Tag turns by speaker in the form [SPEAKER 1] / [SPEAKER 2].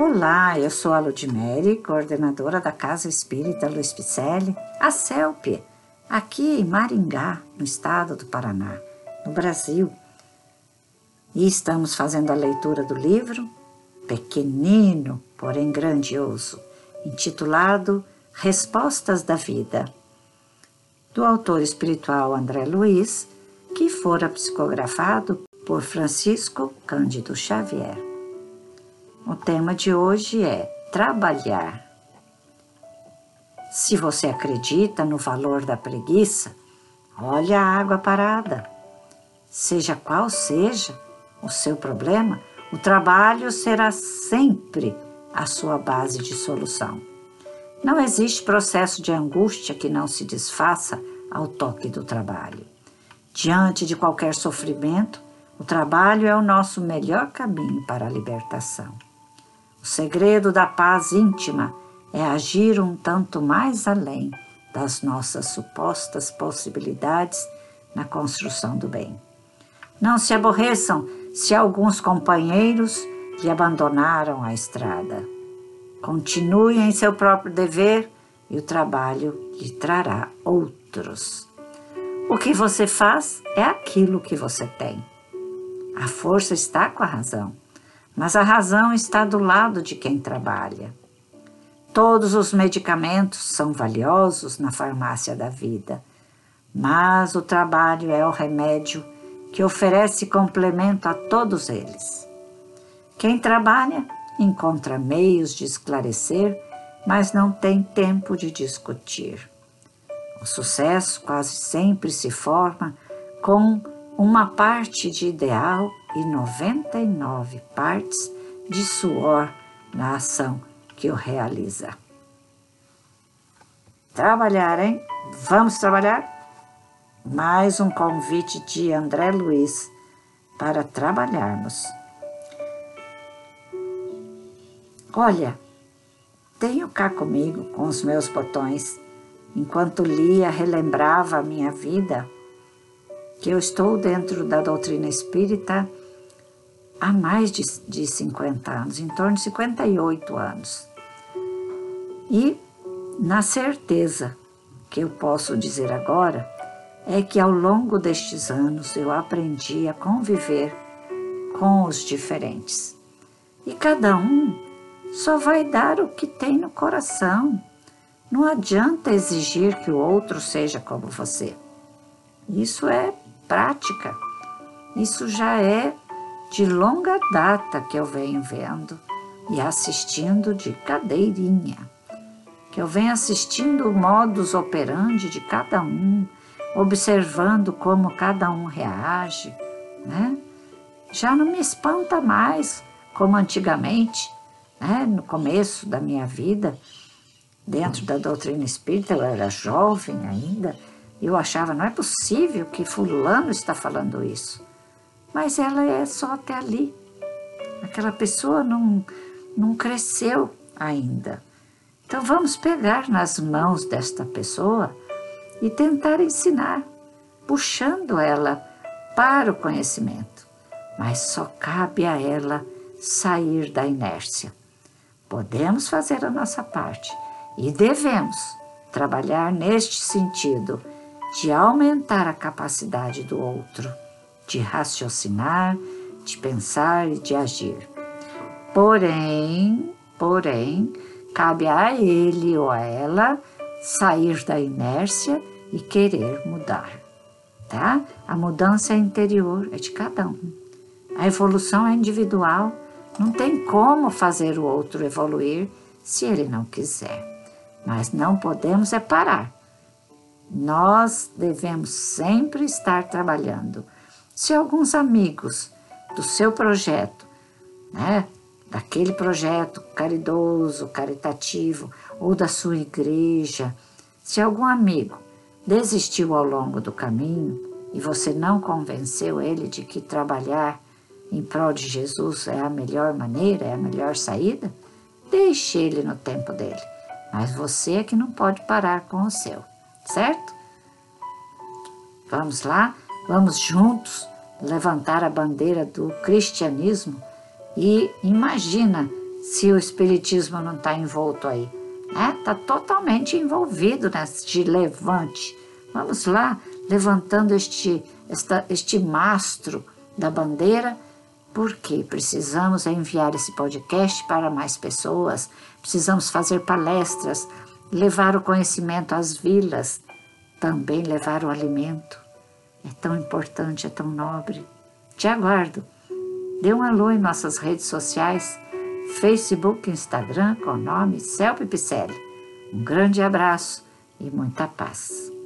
[SPEAKER 1] Olá, eu sou a Ludmere, coordenadora da Casa Espírita Luiz Picelli, a CELP, aqui em Maringá, no estado do Paraná, no Brasil. E estamos fazendo a leitura do livro Pequenino, porém grandioso, intitulado Respostas da Vida, do autor espiritual André Luiz, que fora psicografado por Francisco Cândido Xavier. O tema de hoje é trabalhar. Se você acredita no valor da preguiça, olha a água parada. Seja qual seja o seu problema, o trabalho será sempre a sua base de solução. Não existe processo de angústia que não se desfaça ao toque do trabalho. Diante de qualquer sofrimento, o trabalho é o nosso melhor caminho para a libertação. Segredo da paz íntima é agir um tanto mais além das nossas supostas possibilidades na construção do bem. Não se aborreçam se alguns companheiros lhe abandonaram a estrada. Continue em seu próprio dever e o trabalho lhe trará outros. O que você faz é aquilo que você tem. A força está com a razão mas a razão está do lado de quem trabalha. Todos os medicamentos são valiosos na farmácia da vida, mas o trabalho é o remédio que oferece complemento a todos eles. Quem trabalha encontra meios de esclarecer, mas não tem tempo de discutir. O sucesso quase sempre se forma com uma parte de ideal e 99 partes de suor na ação que o realiza. Trabalhar, hein? Vamos trabalhar? Mais um convite de André Luiz para trabalharmos. Olha, tenho cá comigo com os meus botões, enquanto lia, relembrava a minha vida, que eu estou dentro da doutrina espírita há mais de, de 50 anos, em torno de 58 anos. E na certeza que eu posso dizer agora é que ao longo destes anos eu aprendi a conviver com os diferentes. E cada um só vai dar o que tem no coração. Não adianta exigir que o outro seja como você. Isso é prática. Isso já é de longa data que eu venho vendo e assistindo de cadeirinha, que eu venho assistindo o modus operandi de cada um, observando como cada um reage, né? Já não me espanta mais como antigamente, né? No começo da minha vida, dentro da doutrina espírita, eu era jovem ainda, eu achava, não é possível que fulano está falando isso mas ela é só até ali. Aquela pessoa não, não cresceu ainda. Então vamos pegar nas mãos desta pessoa e tentar ensinar, puxando ela para o conhecimento. Mas só cabe a ela sair da inércia. Podemos fazer a nossa parte e devemos trabalhar neste sentido de aumentar a capacidade do outro de raciocinar, de pensar e de agir. Porém, porém, cabe a ele ou a ela sair da inércia e querer mudar, tá? A mudança é interior, é de cada um. A evolução é individual, não tem como fazer o outro evoluir se ele não quiser. Mas não podemos é parar. Nós devemos sempre estar trabalhando se alguns amigos do seu projeto, né, daquele projeto caridoso, caritativo ou da sua igreja, se algum amigo desistiu ao longo do caminho e você não convenceu ele de que trabalhar em prol de Jesus é a melhor maneira, é a melhor saída, deixe ele no tempo dele. Mas você é que não pode parar com o seu, certo? Vamos lá? Vamos juntos levantar a bandeira do cristianismo e imagina se o Espiritismo não está envolto aí. Está né? Tá totalmente envolvido neste levante. Vamos lá, levantando este, esta, este mastro da bandeira, porque precisamos enviar esse podcast para mais pessoas, precisamos fazer palestras, levar o conhecimento às vilas, também levar o alimento. É tão importante, é tão nobre. Te aguardo. Dê um alô em nossas redes sociais, Facebook, Instagram, com o nome Celpe Picelli. Um grande abraço e muita paz.